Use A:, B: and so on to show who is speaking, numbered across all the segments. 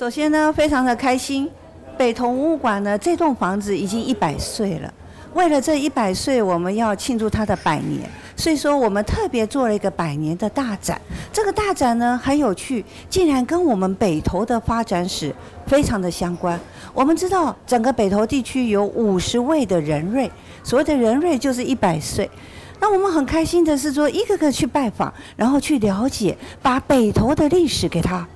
A: 首先呢，非常的开心，北投文物馆呢这栋房子已经一百岁了。为了这一百岁，我们要庆祝它的百年，所以说我们特别做了一个百年的大展。这个大展呢很有趣，竟然跟我们北投的发展史非常的相关。我们知道整个北投地区有五十位的人瑞，所谓的人瑞就是一百岁。那我们很开心的是说，一个个去拜访，然后去了解，把北投的历史给他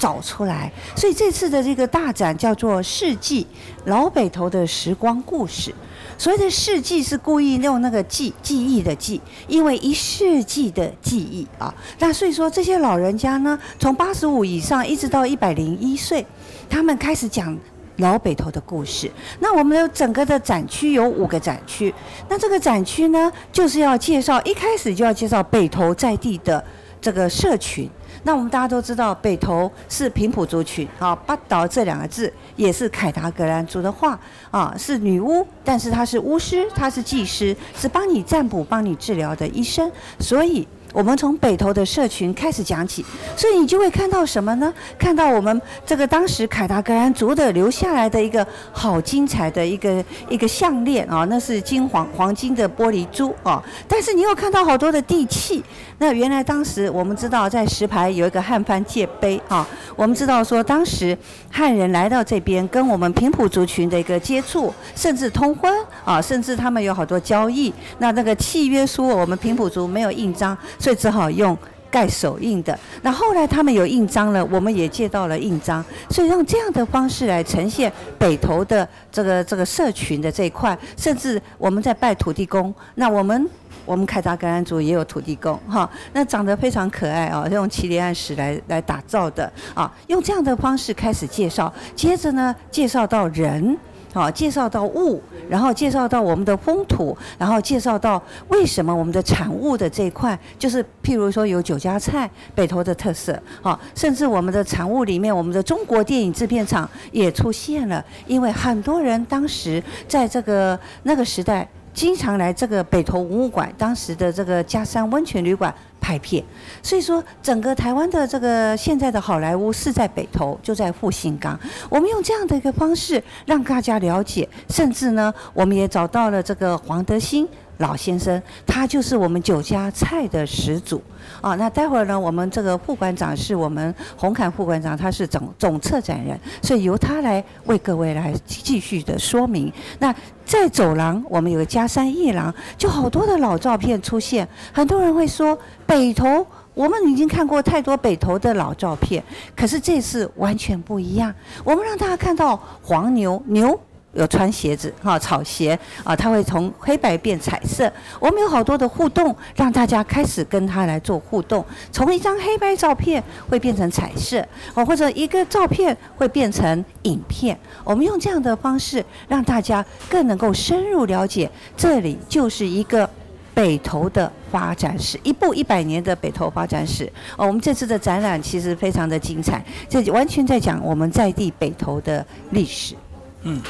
A: 找出来。所以这次的这个大展叫做《世纪老北头的时光故事》。所谓的世纪是故意用那个记记忆的记，因为一世纪的记忆啊。那所以说这些老人家呢，从八十五以上一直到一百零一岁，他们开始讲老北头的故事。那我们的整个的展区有五个展区，那这个展区呢，就是要介绍一开始就要介绍北投在地的这个社群。那我们大家都知道，北投是平埔族群啊，八岛这两个字也是凯达格兰族的话啊，是女巫，但是她是巫师，她是祭师，是帮你占卜、帮你治疗的医生，所以。我们从北投的社群开始讲起，所以你就会看到什么呢？看到我们这个当时凯达格兰族的留下来的一个好精彩的一个一个项链啊，那是金黄黄金的玻璃珠啊。但是你又看到好多的地契，那原来当时我们知道在石牌有一个汉番界碑啊，我们知道说当时汉人来到这边跟我们平埔族群的一个接触，甚至通婚啊，甚至他们有好多交易。那那个契约书我们平埔族没有印章。所以只好用盖手印的。那后来他们有印章了，我们也借到了印章。所以用这样的方式来呈现北投的这个这个社群的这一块，甚至我们在拜土地公。那我们我们凯达格兰族也有土地公哈，那长得非常可爱啊，用祁连岸石来来打造的啊。用这样的方式开始介绍，接着呢介绍到人。好，介绍到物，然后介绍到我们的风土，然后介绍到为什么我们的产物的这一块，就是譬如说有酒家菜，北投的特色，好，甚至我们的产物里面，我们的中国电影制片厂也出现了，因为很多人当时在这个那个时代，经常来这个北投文物馆，当时的这个嘉山温泉旅馆。拍片，所以说整个台湾的这个现在的好莱坞是在北投，就在复兴港。我们用这样的一个方式让大家了解，甚至呢，我们也找到了这个黄德兴老先生，他就是我们酒家菜的始祖啊。那待会儿呢，我们这个副馆长是我们红坎副馆长，他是总总策展人，所以由他来为各位来继续的说明。那在走廊，我们有个加山一廊，就好多的老照片出现。很多人会说，北投，我们已经看过太多北投的老照片，可是这次完全不一样。我们让大家看到黄牛牛。有穿鞋子哈，草鞋啊，它会从黑白变彩色。我们有好多的互动，让大家开始跟它来做互动。从一张黑白照片会变成彩色，哦，或者一个照片会变成影片。我们用这样的方式，让大家更能够深入了解，这里就是一个北投的发展史，一部一百年的北投发展史。哦，我们这次的展览其实非常的精彩，这完全在讲我们在地北投的历史。嗯。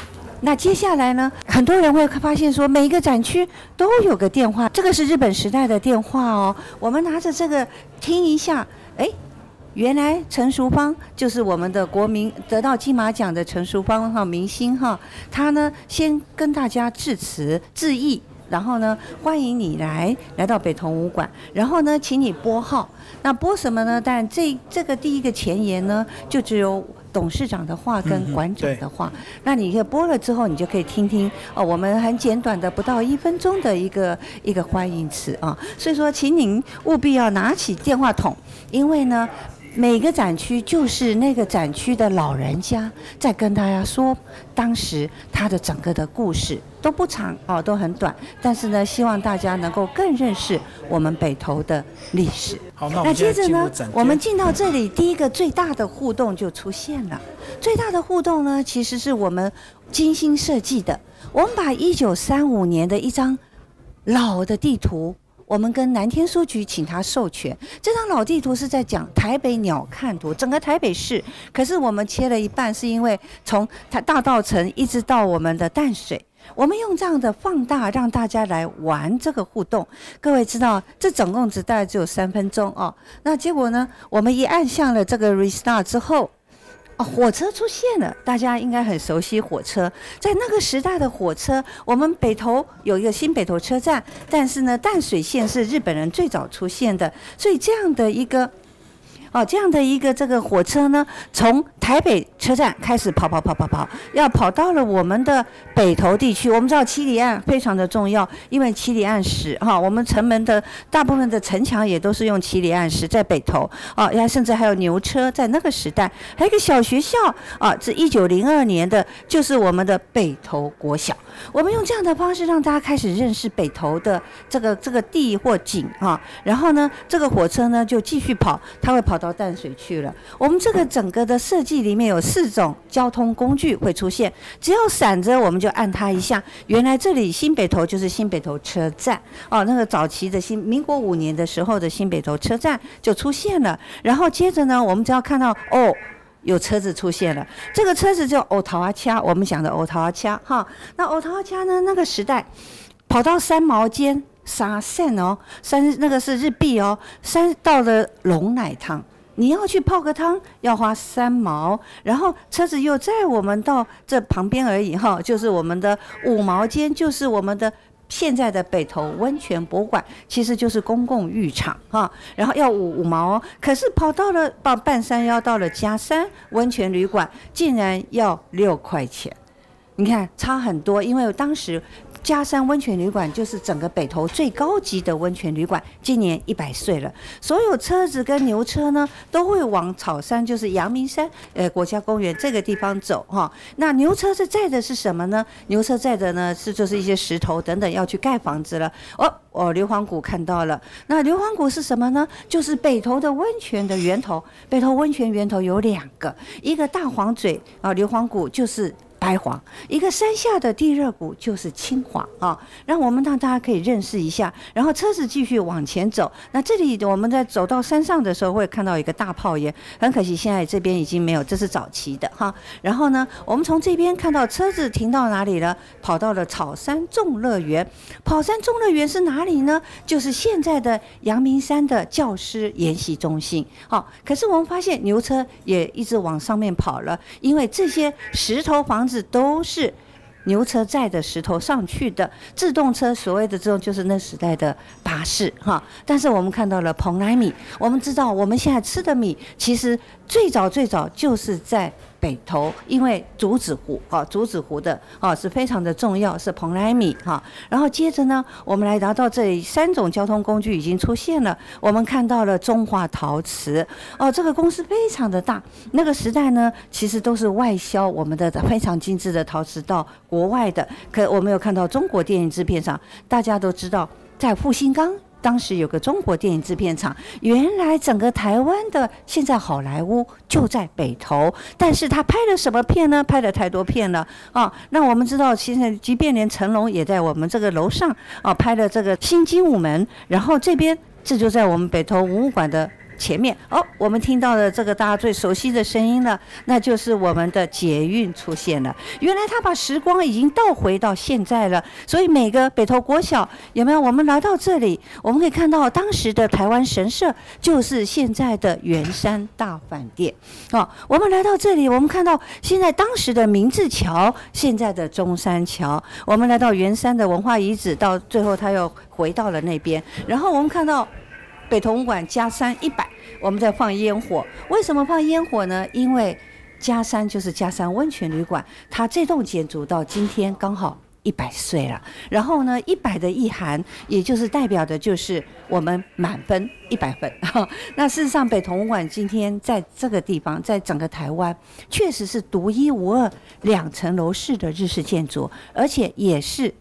A: 那接下来呢？很多人会发现说，每一个展区都有个电话，这个是日本时代的电话哦。我们拿着这个听一下，哎，原来陈淑芳就是我们的国民得到金马奖的陈淑芳哈明星哈，他呢先跟大家致辞致意，然后呢欢迎你来来到北投武馆，然后呢请你拨号，那拨什么呢？但这这个第一个前言呢，就只有。董事长的话跟馆长的话，那你可以播了之后，你就可以听听哦。我们很简短的，不到一分钟的一个一个欢迎词啊。所以说，请您务必要拿起电话筒，因为呢。每个展区就是那个展区的老人家在跟大家说，当时他的整个的故事都不长哦，都很短，但是呢，希望大家能够更认识我们北投的历史。
B: 好，那
A: 接着
B: 呢，
A: 我们进到这里，第一个最大的互动就出现了。最大的互动呢，其实是我们精心设计的。我们把一九三五年的一张老的地图。我们跟南天书局请他授权，这张老地图是在讲台北鸟瞰图，整个台北市。可是我们切了一半，是因为从它大道城一直到我们的淡水，我们用这样的放大让大家来玩这个互动。各位知道，这总共只大概只有三分钟哦。那结果呢？我们一按下了这个 restart 之后，哦，火车出现了，大家应该很熟悉火车。在那个时代的火车，我们北头有一个新北头车站，但是呢，淡水线是日本人最早出现的，所以这样的一个。哦，这样的一个这个火车呢，从台北车站开始跑跑跑跑跑，要跑到了我们的北投地区。我们知道七里岸非常的重要，因为七里岸石哈，我们城门的大部分的城墙也都是用七里岸石在北投。哦，还甚至还有牛车，在那个时代，还有一个小学校啊，是一九零二年的，就是我们的北投国小。我们用这样的方式让大家开始认识北投的这个这个地或景啊，然后呢，这个火车呢就继续跑，它会跑到淡水去了。我们这个整个的设计里面有四种交通工具会出现，只要闪着我们就按它一下。原来这里新北投就是新北投车站哦，那个早期的新民国五年的时候的新北投车站就出现了。然后接着呢，我们只要看到哦。有车子出现了，这个车子叫欧桃阿掐，我们讲的欧桃阿掐哈。那欧桃阿掐呢？那个时代跑到三毛间沙县哦，三那个是日币哦，三到了龙奶汤，你要去泡个汤要花三毛，然后车子又载我们到这旁边而已哈，就是我们的五毛间，就是我们的。现在的北投温泉博物馆其实就是公共浴场哈，然后要五五毛，可是跑到了到半山腰到了嘉山温泉旅馆，竟然要六块钱，你看差很多，因为当时。嘉山温泉旅馆就是整个北投最高级的温泉旅馆，今年一百岁了。所有车子跟牛车呢，都会往草山，就是阳明山，呃，国家公园这个地方走哈。那牛车是载的是什么呢？牛车载的呢是就是一些石头等等，要去盖房子了。哦哦，硫磺谷看到了。那硫磺谷是什么呢？就是北投的温泉的源头。北投温泉源头有两个，一个大黄嘴啊，硫磺谷就是。白黄，一个山下的地热谷就是青黄啊，让我们让大家可以认识一下。然后车子继续往前走，那这里我们在走到山上的时候会看到一个大炮岩，很可惜现在这边已经没有，这是早期的哈。然后呢，我们从这边看到车子停到哪里了？跑到了草山众乐园。跑山众乐园是哪里呢？就是现在的阳明山的教师研习中心。好，可是我们发现牛车也一直往上面跑了，因为这些石头房子。是都是牛车载的石头上去的自动车，所谓的这种就是那时代的巴士哈。但是我们看到了蓬莱米，我们知道我们现在吃的米，其实最早最早就是在。北投，因为竹子湖啊，竹子湖的啊是非常的重要，是蓬莱米哈。然后接着呢，我们来达到这里，三种交通工具已经出现了。我们看到了中华陶瓷哦，这个公司非常的大。那个时代呢，其实都是外销我们的非常精致的陶瓷到国外的。可我们有看到中国电影制片厂，大家都知道在复兴岗。当时有个中国电影制片厂，原来整个台湾的现在好莱坞就在北投，但是他拍了什么片呢？拍了太多片了啊！那我们知道，现在即便连成龙也在我们这个楼上啊拍了这个《新精武门》，然后这边这就在我们北投文物馆的。前面哦，我们听到的这个大家最熟悉的声音了，那就是我们的捷运出现了。原来他把时光已经倒回到现在了，所以每个北投国小有没有？我们来到这里，我们可以看到当时的台湾神社就是现在的圆山大饭店。哦，我们来到这里，我们看到现在当时的明治桥，现在的中山桥。我们来到圆山的文化遗址，到最后他又回到了那边。然后我们看到。北投文馆加山一百，我们在放烟火。为什么放烟火呢？因为加山就是加山温泉旅馆，它这栋建筑到今天刚好一百岁了。然后呢，一百的意涵，也就是代表的就是我们满分一百分。那事实上，北投文馆今天在这个地方，在整个台湾，确实是独一无二两层楼式的日式建筑，而且也是。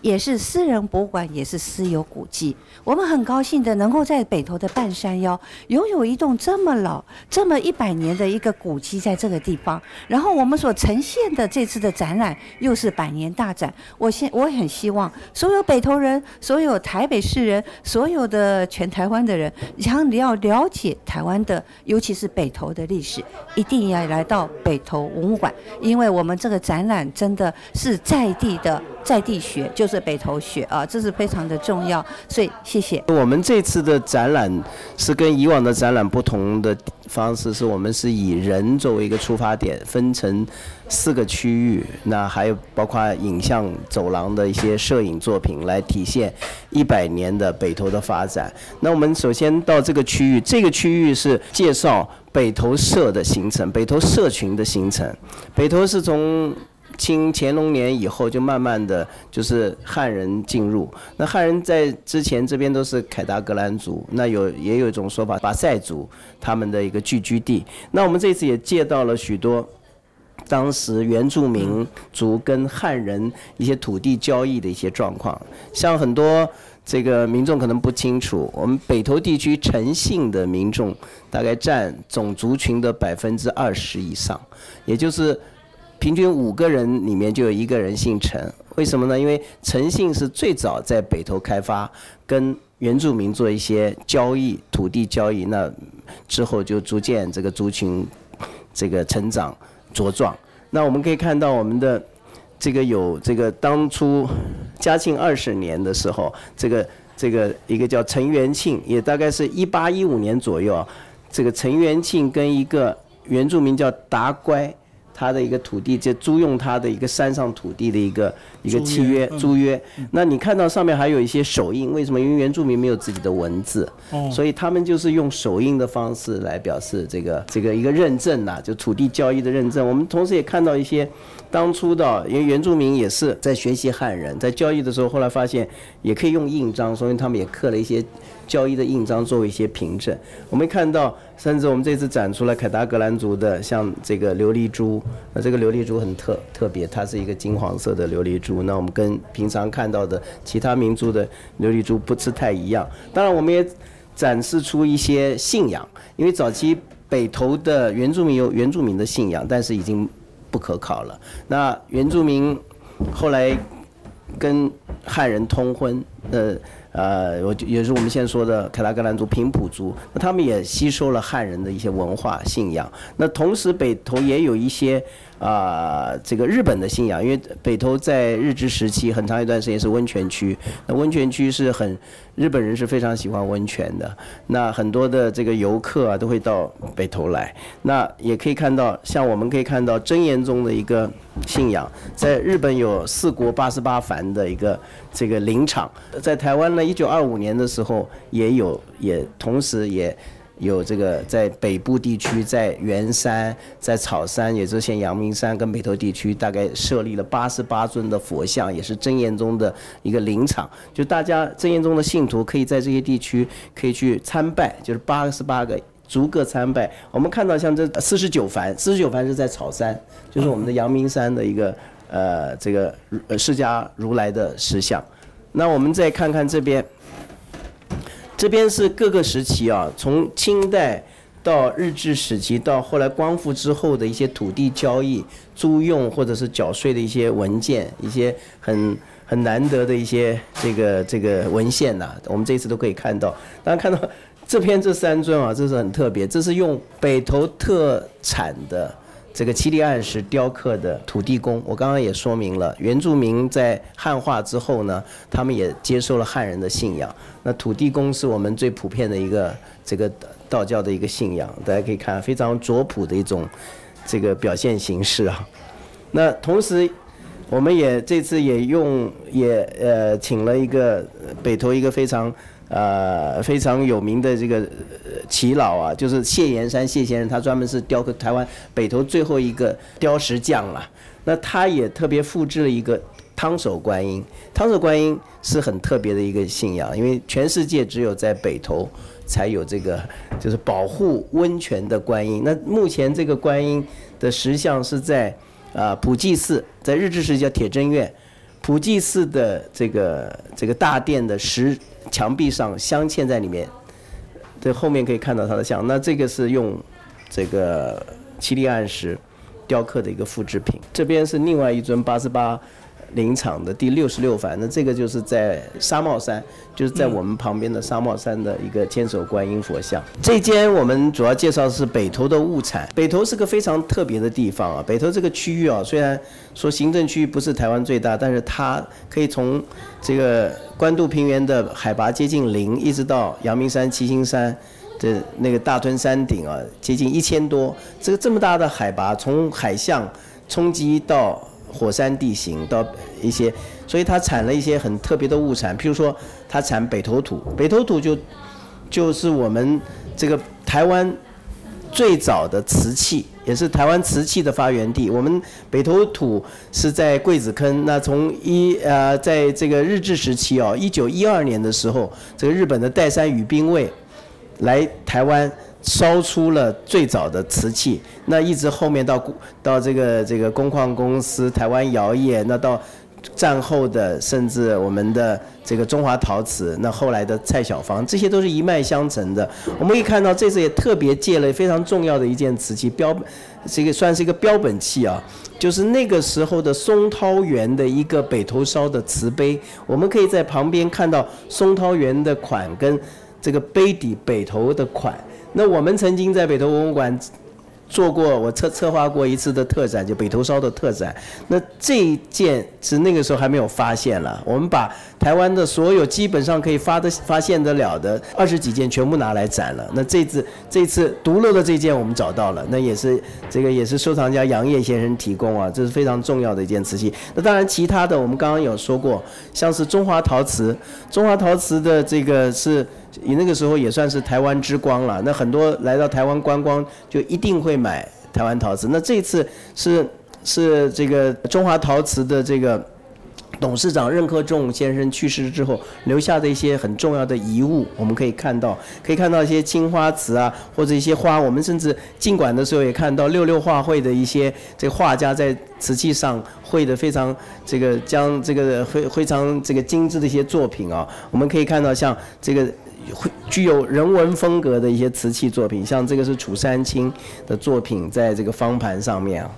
A: 也是私人博物馆，也是私有古迹。我们很高兴的能够在北投的半山腰拥有一栋这么老、这么一百年的一个古迹，在这个地方。然后我们所呈现的这次的展览又是百年大展。我现我很希望所有北投人、所有台北市人、所有的全台湾的人，想要了解台湾的，尤其是北投的历史，一定要来到北投文物馆，因为我们这个展览真的是在地的。在地学就是北投学啊，这是非常的重要，所以谢谢。
B: 我们这次的展览是跟以往的展览不同的方式是我们是以人作为一个出发点，分成四个区域，那还有包括影像走廊的一些摄影作品来体现一百年的北投的发展。那我们首先到这个区域，这个区域是介绍北投社的形成，北投社群的形成。北投是从清乾隆年以后就慢慢的就是汉人进入，那汉人在之前这边都是凯达格兰族，那有也有一种说法巴塞族他们的一个聚居地。那我们这次也借到了许多当时原住民族跟汉人一些土地交易的一些状况，像很多这个民众可能不清楚，我们北投地区陈姓的民众大概占总族群的百分之二十以上，也就是。平均五个人里面就有一个人姓陈，为什么呢？因为陈姓是最早在北投开发，跟原住民做一些交易、土地交易，那之后就逐渐这个族群这个成长茁壮。那我们可以看到我们的这个有这个当初嘉庆二十年的时候，这个这个一个叫陈元庆，也大概是一八一五年左右啊，这个陈元庆跟一个原住民叫达乖。他的一个土地就租用他的一个山上土地的一个一个契约租约，那你看到上面还有一些手印，为什么？因为原住民没有自己的文字，所以他们就是用手印的方式来表示这个这个一个认证呐，就土地交易的认证。我们同时也看到一些当初的，因为原住民也是在学习汉人，在交易的时候，后来发现也可以用印章，所以他们也刻了一些。交易的印章作为一些凭证，我们看到，甚至我们这次展出了凯达格兰族的，像这个琉璃珠，那这个琉璃珠很特特别，它是一个金黄色的琉璃珠，那我们跟平常看到的其他民族的琉璃珠不是太一样。当然，我们也展示出一些信仰，因为早期北投的原住民有原住民的信仰，但是已经不可考了。那原住民后来跟汉人通婚，呃。呃，我也是我们现在说的凯达格兰族、平埔族，那他们也吸收了汉人的一些文化信仰。那同时北投也有一些。啊，这个日本的信仰，因为北投在日治时期很长一段时间是温泉区，那温泉区是很日本人是非常喜欢温泉的，那很多的这个游客啊都会到北投来，那也可以看到，像我们可以看到真言宗的一个信仰，在日本有四国八十八幡的一个这个林场，在台湾呢，一九二五年的时候也有，也同时也。有这个在北部地区，在圆山、在草山，也就是现阳明山跟北投地区，大概设立了八十八尊的佛像，也是真言宗的一个林场。就大家真言宗的信徒可以在这些地区可以去参拜，就是八十八个逐个参拜。我们看到像这四十九凡，四十九凡是在草山，就是我们的阳明山的一个呃这个释迦如来的石像。那我们再看看这边。这边是各个时期啊，从清代到日治时期，到后来光复之后的一些土地交易、租用或者是缴税的一些文件，一些很很难得的一些这个这个文献呐，我们这次都可以看到。大家看到这篇这三尊啊，这是很特别，这是用北投特产的。这个七里岸是雕刻的土地公，我刚刚也说明了，原住民在汉化之后呢，他们也接受了汉人的信仰。那土地公是我们最普遍的一个这个道教的一个信仰，大家可以看非常拙朴的一种这个表现形式啊。那同时，我们也这次也用也呃请了一个北投一个非常。呃，非常有名的这个耆老啊，就是谢延山谢先生，他专门是雕刻台湾北投最后一个雕石匠了。那他也特别复制了一个汤守观音，汤守观音是很特别的一个信仰，因为全世界只有在北投才有这个就是保护温泉的观音。那目前这个观音的石像是在啊普济寺，在日治时期叫铁真院，普济寺的这个这个大殿的石。墙壁上镶嵌在里面，这后面可以看到它的像。那这个是用这个七粒暗石雕刻的一个复制品。这边是另外一尊八十八。林场的第六十六番，那这个就是在沙帽山，就是在我们旁边的沙帽山的一个千手观音佛像。这间我们主要介绍的是北投的物产。北投是个非常特别的地方啊，北投这个区域啊，虽然说行政区域不是台湾最大，但是它可以从这个关渡平原的海拔接近零，一直到阳明山、七星山，这那个大屯山顶啊，接近一千多，这个这么大的海拔，从海象冲击到火山地形到一些，所以它产了一些很特别的物产，譬如说它产北投土，北投土就就是我们这个台湾最早的瓷器。也是台湾瓷器的发源地。我们北投土是在桂子坑。那从一呃，在这个日治时期哦，一九一二年的时候，这个日本的岱山宇兵卫来台湾烧出了最早的瓷器。那一直后面到到这个这个工矿公司、台湾窑业，那到。战后的，甚至我们的这个中华陶瓷，那后来的蔡小芳，这些都是一脉相承的。我们可以看到，这次也特别借了非常重要的一件瓷器标，这个算是一个标本器啊，就是那个时候的松涛园的一个北投烧的瓷杯。我们可以在旁边看到松涛园的款跟这个杯底北投的款。那我们曾经在北投文物馆。做过我策策划过一次的特展，就北投烧的特展。那这一件是那个时候还没有发现了。我们把台湾的所有基本上可以发的发现得了的二十几件全部拿来展了。那这次这次独漏的这件我们找到了，那也是这个也是收藏家杨业先生提供啊，这是非常重要的一件瓷器。那当然其他的我们刚刚有说过，像是中华陶瓷，中华陶瓷的这个是。你那个时候也算是台湾之光了，那很多来到台湾观光就一定会买台湾陶瓷。那这次是是这个中华陶瓷的这个。董事长任克仲先生去世之后留下的一些很重要的遗物，我们可以看到，可以看到一些青花瓷啊，或者一些花。我们甚至进馆的时候也看到六六画会的一些这画家在瓷器上绘的非常这个将这个非非常这个精致的一些作品啊。我们可以看到像这个会具有人文风格的一些瓷器作品，像这个是楚山青的作品，在这个方盘上面啊。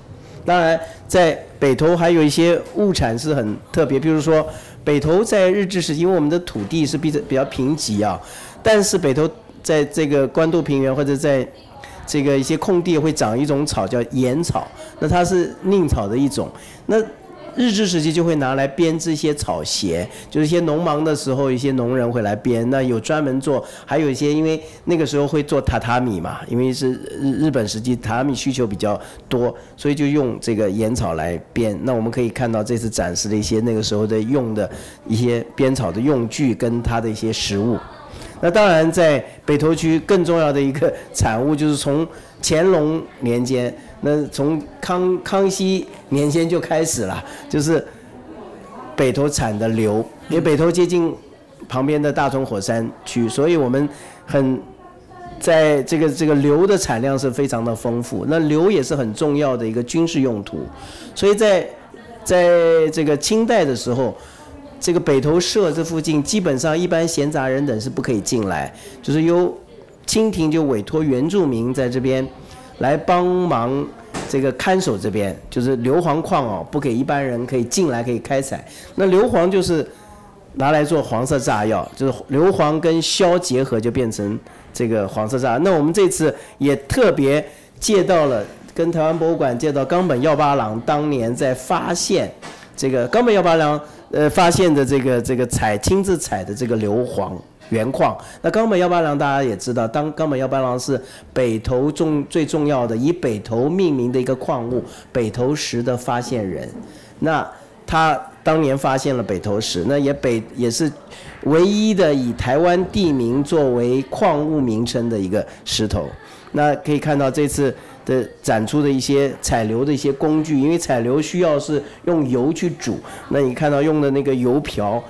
B: 当然，在北投还有一些物产是很特别，比如说北投在日治时期，因为我们的土地是比较比较贫瘠啊，但是北投在这个官渡平原或者在这个一些空地会长一种草叫盐草，那它是宁草的一种，那。日治时期就会拿来编织一些草鞋，就是一些农忙的时候，一些农人会来编。那有专门做，还有一些因为那个时候会做榻榻米嘛，因为是日日本时期榻榻米需求比较多，所以就用这个烟草来编。那我们可以看到这次展示的一些那个时候的用的一些编草的用具跟它的一些实物。那当然在北投区更重要的一个产物就是从乾隆年间。那从康康熙年间就开始了，就是北投产的硫，因为北投接近旁边的大屯火山区，所以我们很在这个这个硫的产量是非常的丰富。那硫也是很重要的一个军事用途，所以在在这个清代的时候，这个北投社这附近基本上一般闲杂人等是不可以进来，就是由清廷就委托原住民在这边。来帮忙这个看守这边，就是硫磺矿哦，不给一般人可以进来可以开采。那硫磺就是拿来做黄色炸药，就是硫磺跟硝结合就变成这个黄色炸。那我们这次也特别借到了，跟台湾博物馆借到冈本耀八郎当年在发现这个冈本耀八郎呃发现的这个这个采亲自采的这个硫磺。原矿，那冈本幺八郎大家也知道，当冈本幺八郎是北投重最重要的以北投命名的一个矿物北投石的发现人，那他当年发现了北投石，那也北也是唯一的以台湾地名作为矿物名称的一个石头。那可以看到这次的展出的一些采硫的一些工具，因为采硫需要是用油去煮，那你看到用的那个油瓢。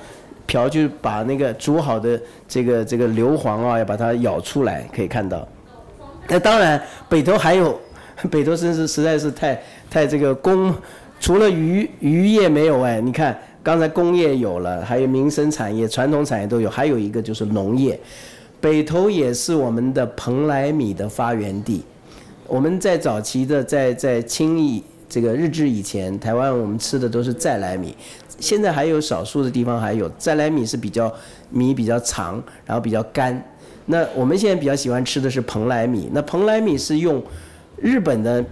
B: 瓢就把那个煮好的这个这个硫磺啊，要把它舀出来，可以看到。那当然，北投还有，北投真是实在是太太这个工，除了渔渔业没有哎，你看刚才工业有了，还有民生产业、传统产业都有，还有一个就是农业。北投也是我们的蓬莱米的发源地。我们在早期的在在清义这个日治以前，台湾我们吃的都是再来米。现在还有少数的地方还有再来米是比较米比较长，然后比较干。那我们现在比较喜欢吃的是蓬莱米。那蓬莱米是用日本的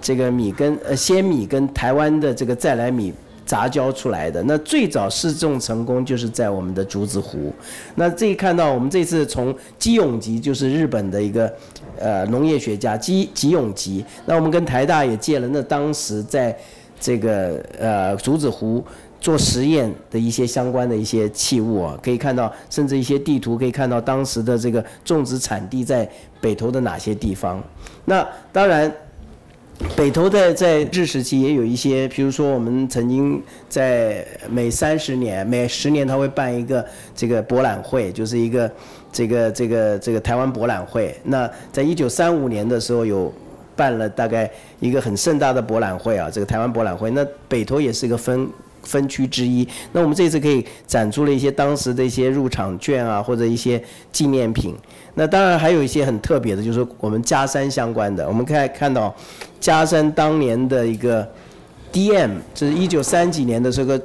B: 这个米跟呃鲜米跟台湾的这个再来米杂交出来的。那最早试种成功就是在我们的竹子湖。那这一看到我们这次从基永吉，就是日本的一个呃农业学家基基永吉，那我们跟台大也借了，那当时在这个呃竹子湖。做实验的一些相关的一些器物啊，可以看到，甚至一些地图可以看到当时的这个种植产地在北投的哪些地方。那当然，北投的在日时期也有一些，比如说我们曾经在每三十年、每十年，他会办一个这个博览会，就是一个这个这个这个台湾博览会。那在一九三五年的时候有办了大概一个很盛大的博览会啊，这个台湾博览会。那北投也是一个分。分区之一，那我们这次可以展出了一些当时的一些入场券啊，或者一些纪念品。那当然还有一些很特别的，就是我们加山相关的。我们可以看到，加山当年的一个 DM，这是一九三几年的这个。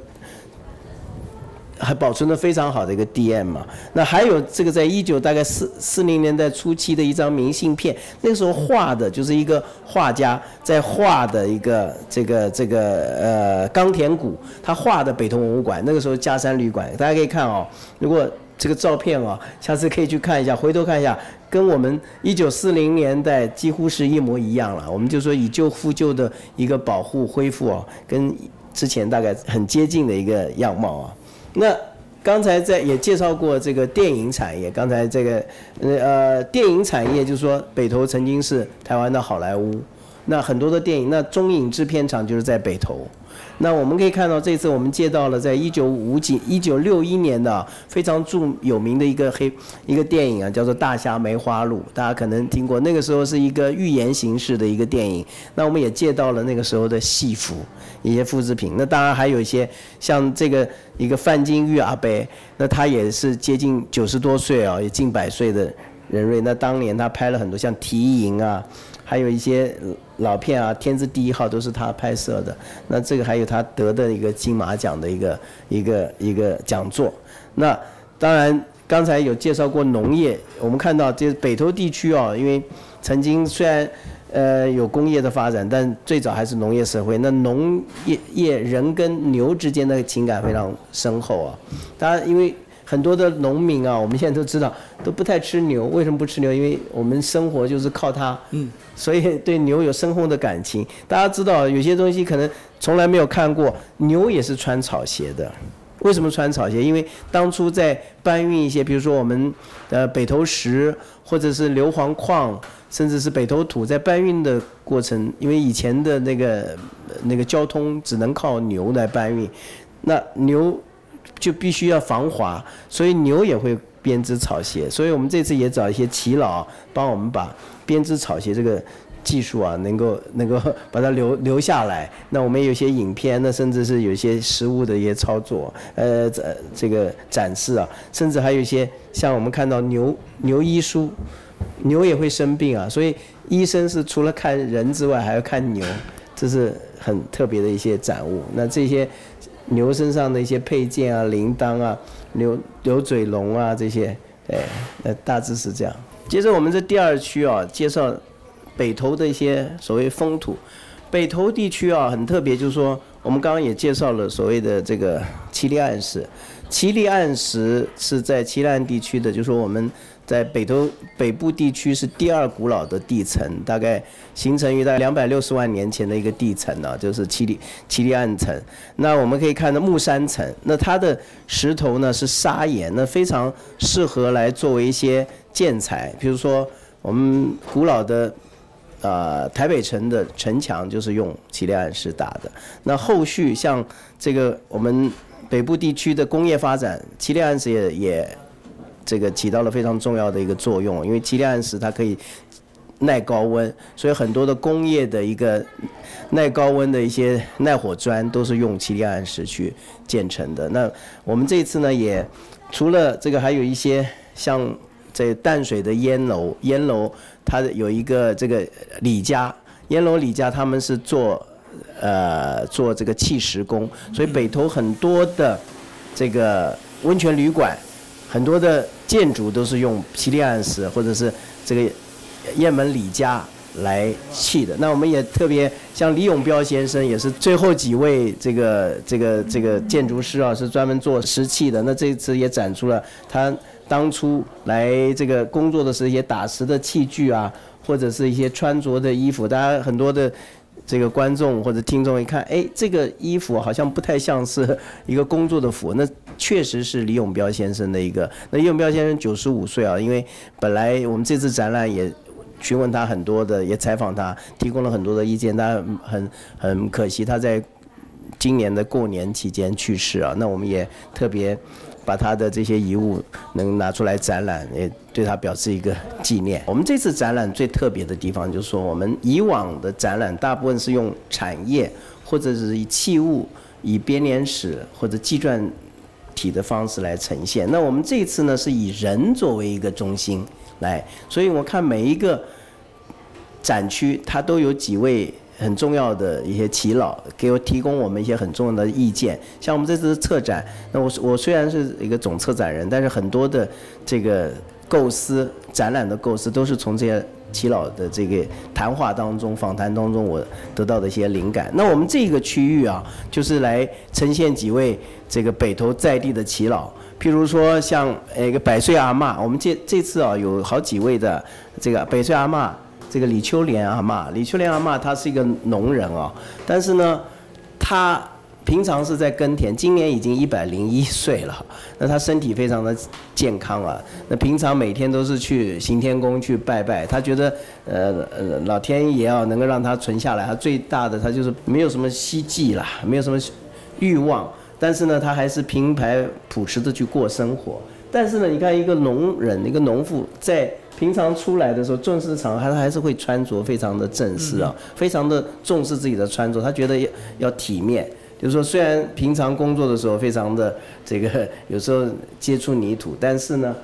B: 还保存的非常好的一个 DM 嘛，那还有这个在一九大概四四零年代初期的一张明信片，那时候画的就是一个画家在画的一个这个这个呃冈田谷，他画的北投文物馆，那个时候加山旅馆，大家可以看哦，如果这个照片哦，下次可以去看一下，回头看一下，跟我们一九四零年代几乎是一模一样了，我们就说以旧复旧的一个保护恢复哦，跟之前大概很接近的一个样貌啊。那刚才在也介绍过这个电影产业，刚才这个呃电影产业就是说北投曾经是台湾的好莱坞，那很多的电影，那中影制片厂就是在北投。那我们可以看到，这次我们借到了在一九五几、一九六一年的非常著有名的一个黑一个电影啊，叫做《大侠梅花鹿》，大家可能听过。那个时候是一个寓言形式的一个电影。那我们也借到了那个时候的戏服一些复制品。那当然还有一些像这个一个范金玉阿伯，那他也是接近九十多岁啊，也近百岁的人瑞。那当年他拍了很多像《提营》啊。还有一些老片啊，《天字第一号》都是他拍摄的。那这个还有他得的一个金马奖的一个一个一个讲座。那当然刚才有介绍过农业，我们看到这北投地区哦，因为曾经虽然呃有工业的发展，但最早还是农业社会。那农业业人跟牛之间的情感非常深厚啊。当然因为。很多的农民啊，我们现在都知道都不太吃牛，为什么不吃牛？因为我们生活就是靠它，嗯，所以对牛有深厚的感情。大家知道有些东西可能从来没有看过，牛也是穿草鞋的。为什么穿草鞋？因为当初在搬运一些，比如说我们的北投石，或者是硫磺矿，甚至是北投土，在搬运的过程，因为以前的那个那个交通只能靠牛来搬运，那牛。就必须要防滑，所以牛也会编织草鞋。所以我们这次也找一些耆老帮我们把编织草鞋这个技术啊，能够能够把它留留下来。那我们有些影片，那甚至是有些实物的一些操作，呃，这这个展示啊，甚至还有一些像我们看到牛牛医书，牛也会生病啊，所以医生是除了看人之外，还要看牛，这是很特别的一些展物。那这些。牛身上的一些配件啊，铃铛啊，牛牛嘴龙啊，这些，对，呃，大致是这样。接着我们这第二区啊，介绍北投的一些所谓风土。北投地区啊，很特别，就是说，我们刚刚也介绍了所谓的这个七里岸石。七里岸石是在七里岸地区的，就是说我们。在北投北部地区是第二古老的地层，大概形成于在两百六十万年前的一个地层呢，就是七里七里岸层。那我们可以看到木山层，那它的石头呢是砂岩，那非常适合来作为一些建材，比如说我们古老的呃台北城的城墙就是用七里岸石打的。那后续像这个我们北部地区的工业发展，七里岸石也也。这个起到了非常重要的一个作用，因为漆炼石它可以耐高温，所以很多的工业的一个耐高温的一些耐火砖都是用漆炼石去建成的。那我们这次呢，也除了这个，还有一些像在淡水的烟楼，烟楼它有一个这个李家，烟楼李家他们是做呃做这个砌石工，所以北投很多的这个温泉旅馆。很多的建筑都是用皮利安石或者是这个雁门李家来砌的。那我们也特别像李永彪先生，也是最后几位这个这个这个建筑师啊，是专门做石砌的。那这次也展出了他当初来这个工作的时候一些打石的器具啊，或者是一些穿着的衣服。大家很多的这个观众或者听众一看，哎，这个衣服好像不太像是一个工作的服。那确实是李永彪先生的一个。那李永彪先生九十五岁啊，因为本来我们这次展览也。询问他很多的，也采访他，提供了很多的意见。但很很可惜，他在今年的过年期间去世啊。那我们也特别把他的这些遗物能拿出来展览，也对他表示一个纪念。我们这次展览最特别的地方，就是说我们以往的展览大部分是用产业或者是以器物、以编年史或者纪传体的方式来呈现。那我们这次呢，是以人作为一个中心。来，所以我看每一个展区，它都有几位很重要的一些耆老，给我提供我们一些很重要的意见。像我们这次策展，那我我虽然是一个总策展人，但是很多的这个构思、展览的构思，都是从这些耆老的这个谈话当中、访谈当中，我得到的一些灵感。那我们这个区域啊，就是来呈现几位这个北投在地的耆老。譬如说，像一个百岁阿嬷，我们这这次啊有好几位的这个百岁阿嬷，这个李秋莲阿嬷，李秋莲阿嬷她是一个农人啊，但是呢，她平常是在耕田，今年已经一百零一岁了，那她身体非常的健康啊，那平常每天都是去行天宫去拜拜，她觉得呃呃老天爷啊能够让她存下来，她最大的她就是没有什么希冀啦，没有什么欲望。但是呢，他还是平白朴实的去过生活。但是呢，你看一个农人，一个农妇，在平常出来的时候，正式场合他还是会穿着非常的正式啊，非常的重视自己的穿着。他觉得要要体面，就是说，虽然平常工作的时候非常的这个，有时候接触泥土，但是呢，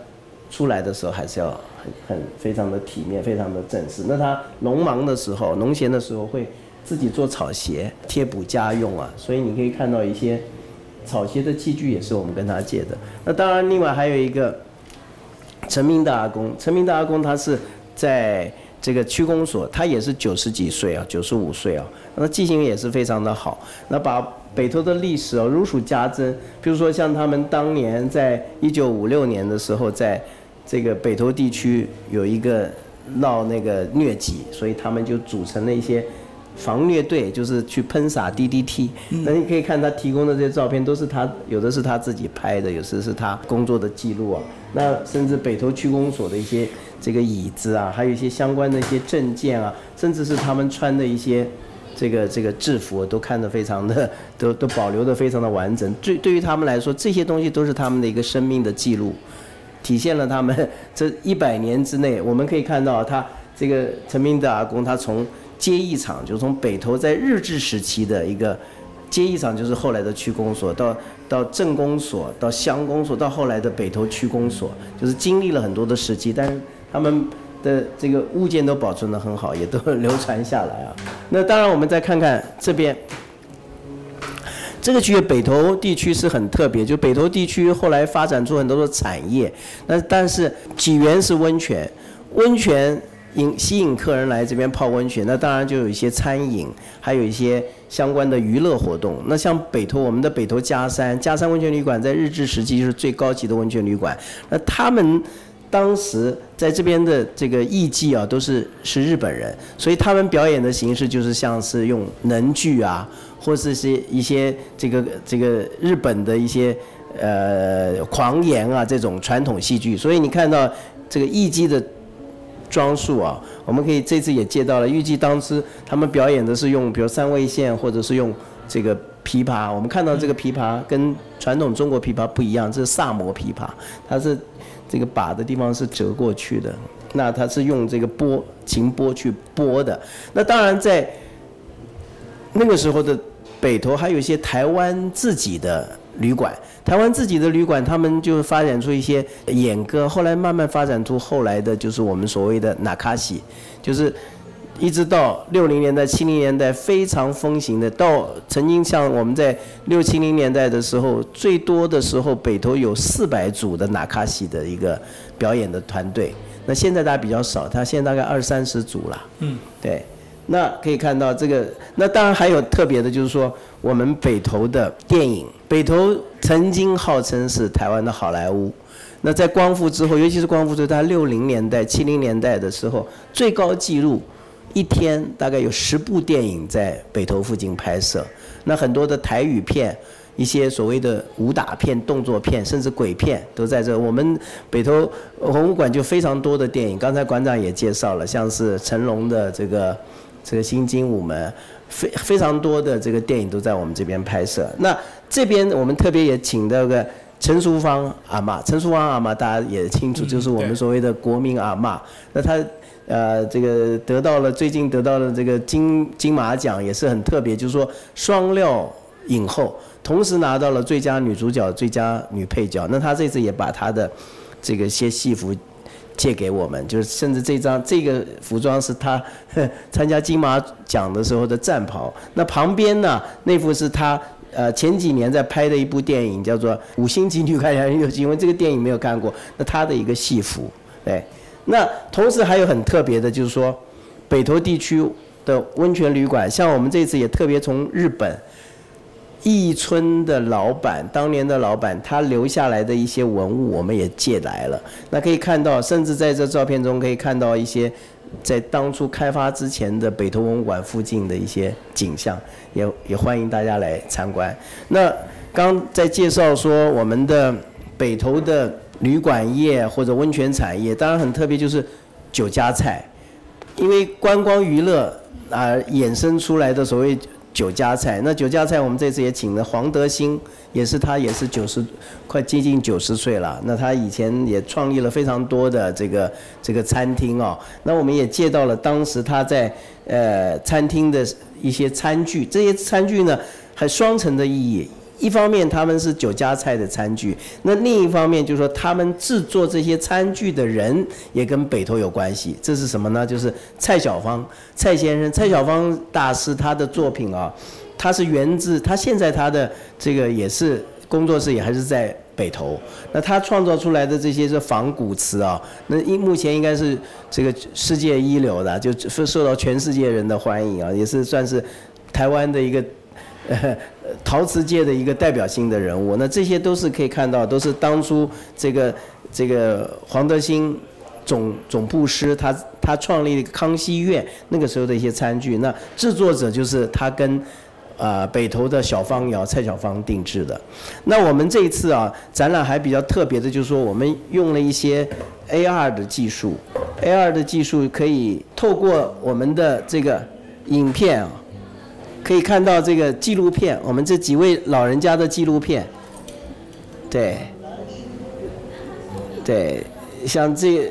B: 出来的时候还是要很很非常的体面，非常的正式。那他农忙的时候，农闲的时候会自己做草鞋，贴补家用啊。所以你可以看到一些。草鞋的器具也是我们跟他借的。那当然，另外还有一个陈明的阿公，陈明的阿公他是在这个区公所，他也是九十几岁啊，九十五岁啊，那记性也是非常的好。那把北投的历史啊如数家珍，比如说像他们当年在一九五六年的时候，在这个北投地区有一个闹那个疟疾，所以他们就组成了一些。防虐队就是去喷洒 DDT，那你可以看他提供的这些照片，都是他有的是他自己拍的，有时是他工作的记录啊。那甚至北投区公所的一些这个椅子啊，还有一些相关的一些证件啊，甚至是他们穿的一些这个这个制服，都看得非常的 都都保留的非常的完整。对对于他们来说，这些东西都是他们的一个生命的记录，体现了他们这一百年之内，我们可以看到他这个陈明德阿公，他从接义厂就从北投在日治时期的一个接义厂，就是后来的区公所，到到镇公所，到乡公所，到后来的北投区公所，就是经历了很多的时期，但是他们的这个物件都保存得很好，也都流传下来啊。那当然，我们再看看这边，这个区域北投地区是很特别，就北投地区后来发展出很多的产业，那但是济源是温泉，温泉。引吸引客人来这边泡温泉，那当然就有一些餐饮，还有一些相关的娱乐活动。那像北投，我们的北投加山加山温泉旅馆，在日治时期就是最高级的温泉旅馆。那他们当时在这边的这个艺伎啊，都是是日本人，所以他们表演的形式就是像是用能剧啊，或是是一些这个这个日本的一些呃狂言啊这种传统戏剧。所以你看到这个艺伎的。装束啊，我们可以这次也借到了。预计当时他们表演的是用，比如三味线，或者是用这个琵琶。我们看到这个琵琶跟传统中国琵琶不一样，这是萨摩琵琶，它是这个把的地方是折过去的。那它是用这个拨琴拨去拨的。那当然在那个时候的北投还有一些台湾自己的。旅馆，台湾自己的旅馆，他们就发展出一些演歌，后来慢慢发展出后来的就是我们所谓的纳卡西，就是一直到六零年代、七零年代非常风行的，到曾经像我们在六七零年代的时候，最多的时候北投有四百组的纳卡西的一个表演的团队。那现在大家比较少，他现在大概二三十组了。嗯，对。那可以看到这个，那当然还有特别的，就是说我们北投的电影，北投曾经号称是台湾的好莱坞。那在光复之后，尤其是光复之后，它六零年代、七零年代的时候，最高纪录，一天大概有十部电影在北投附近拍摄。那很多的台语片。一些所谓的武打片、动作片，甚至鬼片都在这。我们北投文物馆就非常多的电影，刚才馆长也介绍了，像是成龙的这个这个《新精武门》，非非常多的这个电影都在我们这边拍摄。那这边我们特别也请到个陈淑芳阿妈，陈淑芳阿妈大家也清楚，就是我们所谓的国民阿妈。那她呃这个得到了最近得到了这个金金马奖，也是很特别，就是说双料影后。同时拿到了最佳女主角、最佳女配角。那她这次也把她的这个些戏服借给我们，就是甚至这张这个服装是他 参加金马奖的时候的战袍。那旁边呢，那幅是他呃前几年在拍的一部电影，叫做《五星级女演员》，因为这个电影没有看过。那他的一个戏服，对。那同时还有很特别的，就是说北投地区的温泉旅馆，像我们这次也特别从日本。义村的老板，当年的老板，他留下来的一些文物，我们也借来了。那可以看到，甚至在这照片中可以看到一些在当初开发之前的北投文物馆附近的一些景象，也也欢迎大家来参观。那刚在介绍说我们的北投的旅馆业或者温泉产业，当然很特别，就是酒家菜，因为观光娱乐啊衍生出来的所谓。酒家菜，那酒家菜我们这次也请了黄德兴，也是他也是九十，快接近九十岁了。那他以前也创立了非常多的这个这个餐厅哦。那我们也借到了当时他在呃餐厅的一些餐具，这些餐具呢还双层的意义。一方面他们是酒家菜的餐具，那另一方面就是说他们制作这些餐具的人也跟北投有关系。这是什么呢？就是蔡小芳，蔡先生，蔡小芳大师他的作品啊，他是源自他现在他的这个也是工作室也还是在北投。那他创造出来的这些是仿古瓷啊，那应目前应该是这个世界一流的，就受到全世界人的欢迎啊，也是算是台湾的一个。陶瓷界的一个代表性的人物，那这些都是可以看到，都是当初这个这个黄德兴总总布师他他创立康熙院那个时候的一些餐具，那制作者就是他跟啊北投的小方窑蔡小芳定制的。那我们这一次啊展览还比较特别的，就是说我们用了一些 AR 的技术，AR 的技术可以透过我们的这个影片啊。可以看到这个纪录片，我们这几位老人家的纪录片，对，对，像这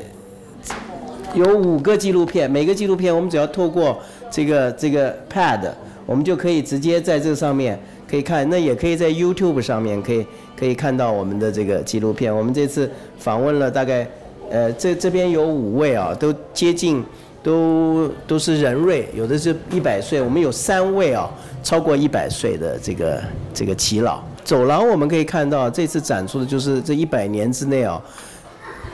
B: 有五个纪录片，每个纪录片我们只要透过这个这个 pad，我们就可以直接在这上面可以看，那也可以在 YouTube 上面可以可以看到我们的这个纪录片。我们这次访问了大概，呃，这这边有五位啊，都接近。都都是人瑞，有的是一百岁，我们有三位啊，超过一百岁的这个这个耆老。走廊我们可以看到，这次展出的就是这一百年之内啊，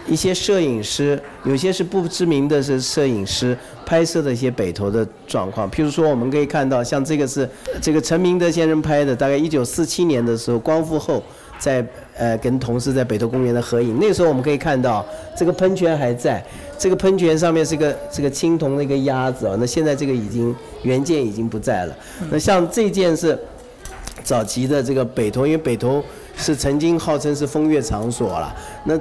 B: 一些摄影师，有些是不知名的是摄影师拍摄的一些北投的状况。譬如说，我们可以看到，像这个是这个陈明德先生拍的，大概一九四七年的时候，光复后。在呃跟同事在北投公园的合影，那个时候我们可以看到这个喷泉还在，这个喷泉上面是个这个青铜的一个鸭子啊，那现在这个已经原件已经不在了。那像这件是早期的这个北投，因为北投是曾经号称是风月场所了，那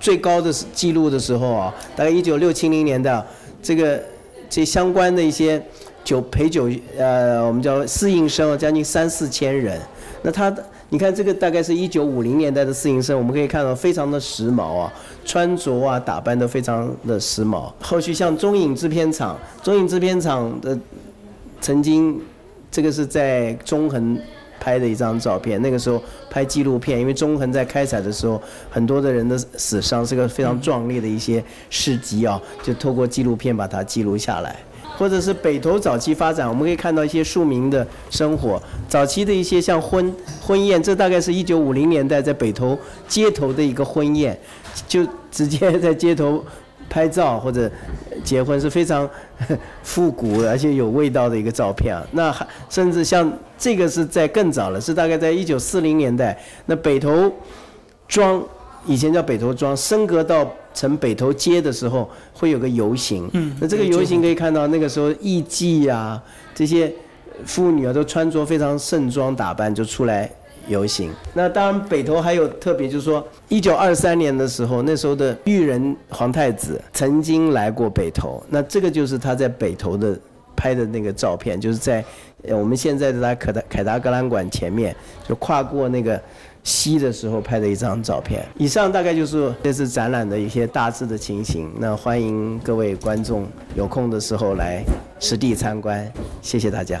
B: 最高的记录的时候啊，大概一九六七零年的，这个这相关的一些酒陪酒呃我们叫侍应生将近三四千人，那他的。你看这个大概是一九五零年代的四营生，我们可以看到非常的时髦啊，穿着啊打扮都非常的时髦。后续像中影制片厂，中影制片厂的曾经，这个是在中横拍的一张照片，那个时候拍纪录片，因为中横在开采的时候，很多的人的死伤是个非常壮烈的一些事迹啊，就透过纪录片把它记录下来。或者是北投早期发展，我们可以看到一些庶民的生活。早期的一些像婚婚宴，这大概是一九五零年代在北投街头的一个婚宴，就直接在街头拍照或者结婚是非常 复古而且有味道的一个照片啊。那还甚至像这个是在更早了，是大概在一九四零年代，那北头庄以前叫北头庄，升格到成北头街的时候，会有个游行。嗯，那这个游行可以看到那个时候艺妓啊这些妇女啊都穿着非常盛装打扮就出来。游行，那当然北头还有特别，就是说，一九二三年的时候，那时候的裕仁皇太子曾经来过北头，那这个就是他在北头的拍的那个照片，就是在我们现在的他凯达凯达格兰馆前面，就跨过那个西的时候拍的一张照片。以上大概就是这次展览的一些大致的情形，那欢迎各位观众有空的时候来实地参观，谢谢大家。